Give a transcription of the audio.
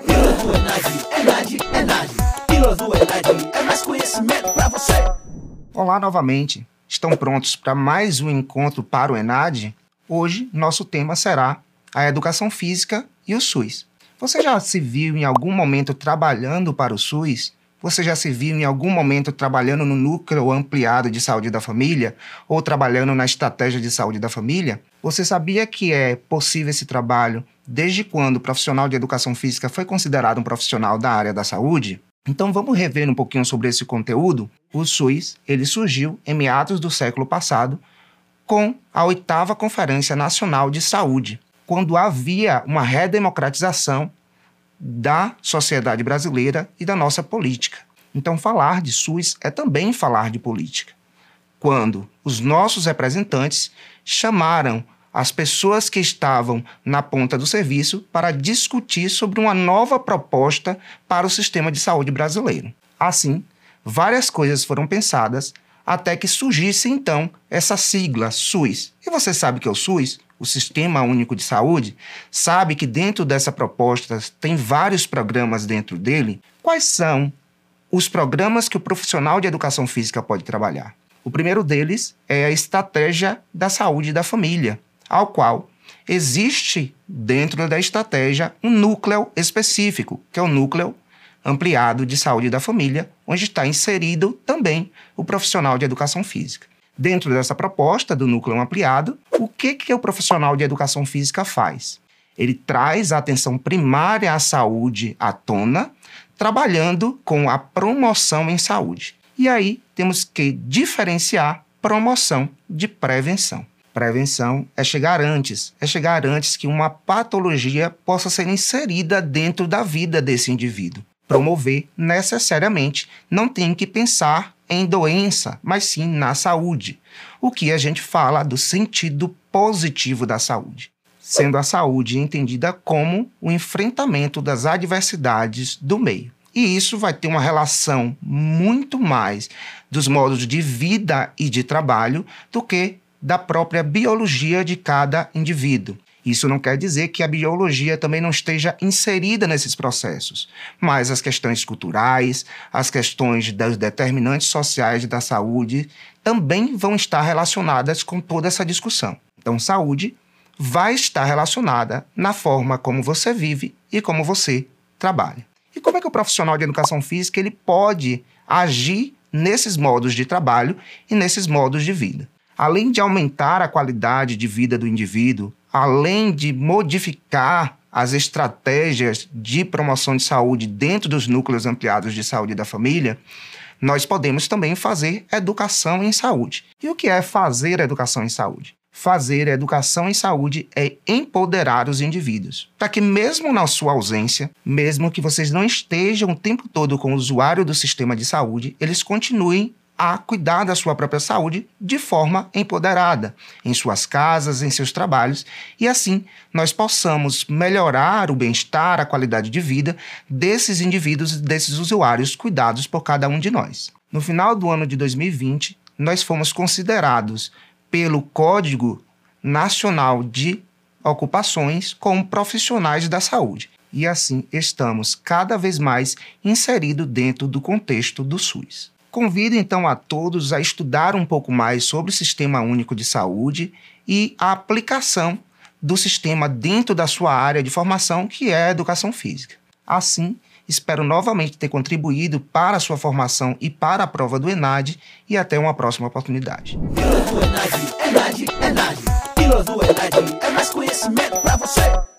Pílula do Enad, Enad, Enad. Pílula do Enad é mais conhecimento pra você. Olá novamente. Estão prontos para mais um encontro para o Enad? Hoje, nosso tema será a educação física e o SUS. Você já se viu em algum momento trabalhando para o SUS? Você já se viu em algum momento trabalhando no núcleo ampliado de saúde da família ou trabalhando na estratégia de saúde da família? Você sabia que é possível esse trabalho desde quando o profissional de educação física foi considerado um profissional da área da saúde? Então vamos rever um pouquinho sobre esse conteúdo. O SUS, ele surgiu em meados do século passado com a oitava Conferência Nacional de Saúde, quando havia uma redemocratização da sociedade brasileira e da nossa política. Então, falar de SUS é também falar de política. Quando os nossos representantes chamaram as pessoas que estavam na ponta do serviço para discutir sobre uma nova proposta para o sistema de saúde brasileiro. Assim, várias coisas foram pensadas até que surgisse então essa sigla SUS. E você sabe que é o SUS? o Sistema Único de Saúde, sabe que dentro dessa proposta tem vários programas dentro dele. Quais são os programas que o profissional de educação física pode trabalhar? O primeiro deles é a estratégia da saúde da família, ao qual existe dentro da estratégia um núcleo específico, que é o núcleo ampliado de saúde da família, onde está inserido também o profissional de educação física. Dentro dessa proposta do núcleo ampliado, o que, que o profissional de educação física faz? Ele traz a atenção primária à saúde à tona, trabalhando com a promoção em saúde. E aí temos que diferenciar promoção de prevenção. Prevenção é chegar antes, é chegar antes que uma patologia possa ser inserida dentro da vida desse indivíduo. Promover necessariamente não tem que pensar em doença, mas sim na saúde. O que a gente fala do sentido positivo da saúde, sendo a saúde entendida como o enfrentamento das adversidades do meio. E isso vai ter uma relação muito mais dos modos de vida e de trabalho do que da própria biologia de cada indivíduo. Isso não quer dizer que a biologia também não esteja inserida nesses processos, mas as questões culturais, as questões dos determinantes sociais da saúde também vão estar relacionadas com toda essa discussão. Então, saúde vai estar relacionada na forma como você vive e como você trabalha. E como é que o profissional de educação física ele pode agir nesses modos de trabalho e nesses modos de vida? Além de aumentar a qualidade de vida do indivíduo, além de modificar as estratégias de promoção de saúde dentro dos núcleos ampliados de saúde da família, nós podemos também fazer educação em saúde. E o que é fazer educação em saúde? Fazer educação em saúde é empoderar os indivíduos, para que, mesmo na sua ausência, mesmo que vocês não estejam o tempo todo com o usuário do sistema de saúde, eles continuem a cuidar da sua própria saúde de forma empoderada, em suas casas, em seus trabalhos, e assim nós possamos melhorar o bem-estar, a qualidade de vida desses indivíduos, desses usuários cuidados por cada um de nós. No final do ano de 2020, nós fomos considerados pelo Código Nacional de Ocupações como profissionais da saúde. E assim estamos cada vez mais inseridos dentro do contexto do SUS. Convido então a todos a estudar um pouco mais sobre o Sistema Único de Saúde e a aplicação do sistema dentro da sua área de formação, que é a educação física. Assim, espero novamente ter contribuído para a sua formação e para a prova do ENAD e até uma próxima oportunidade. Pílula do Enad, Enad, Enad. Do Enad é mais conhecimento pra você.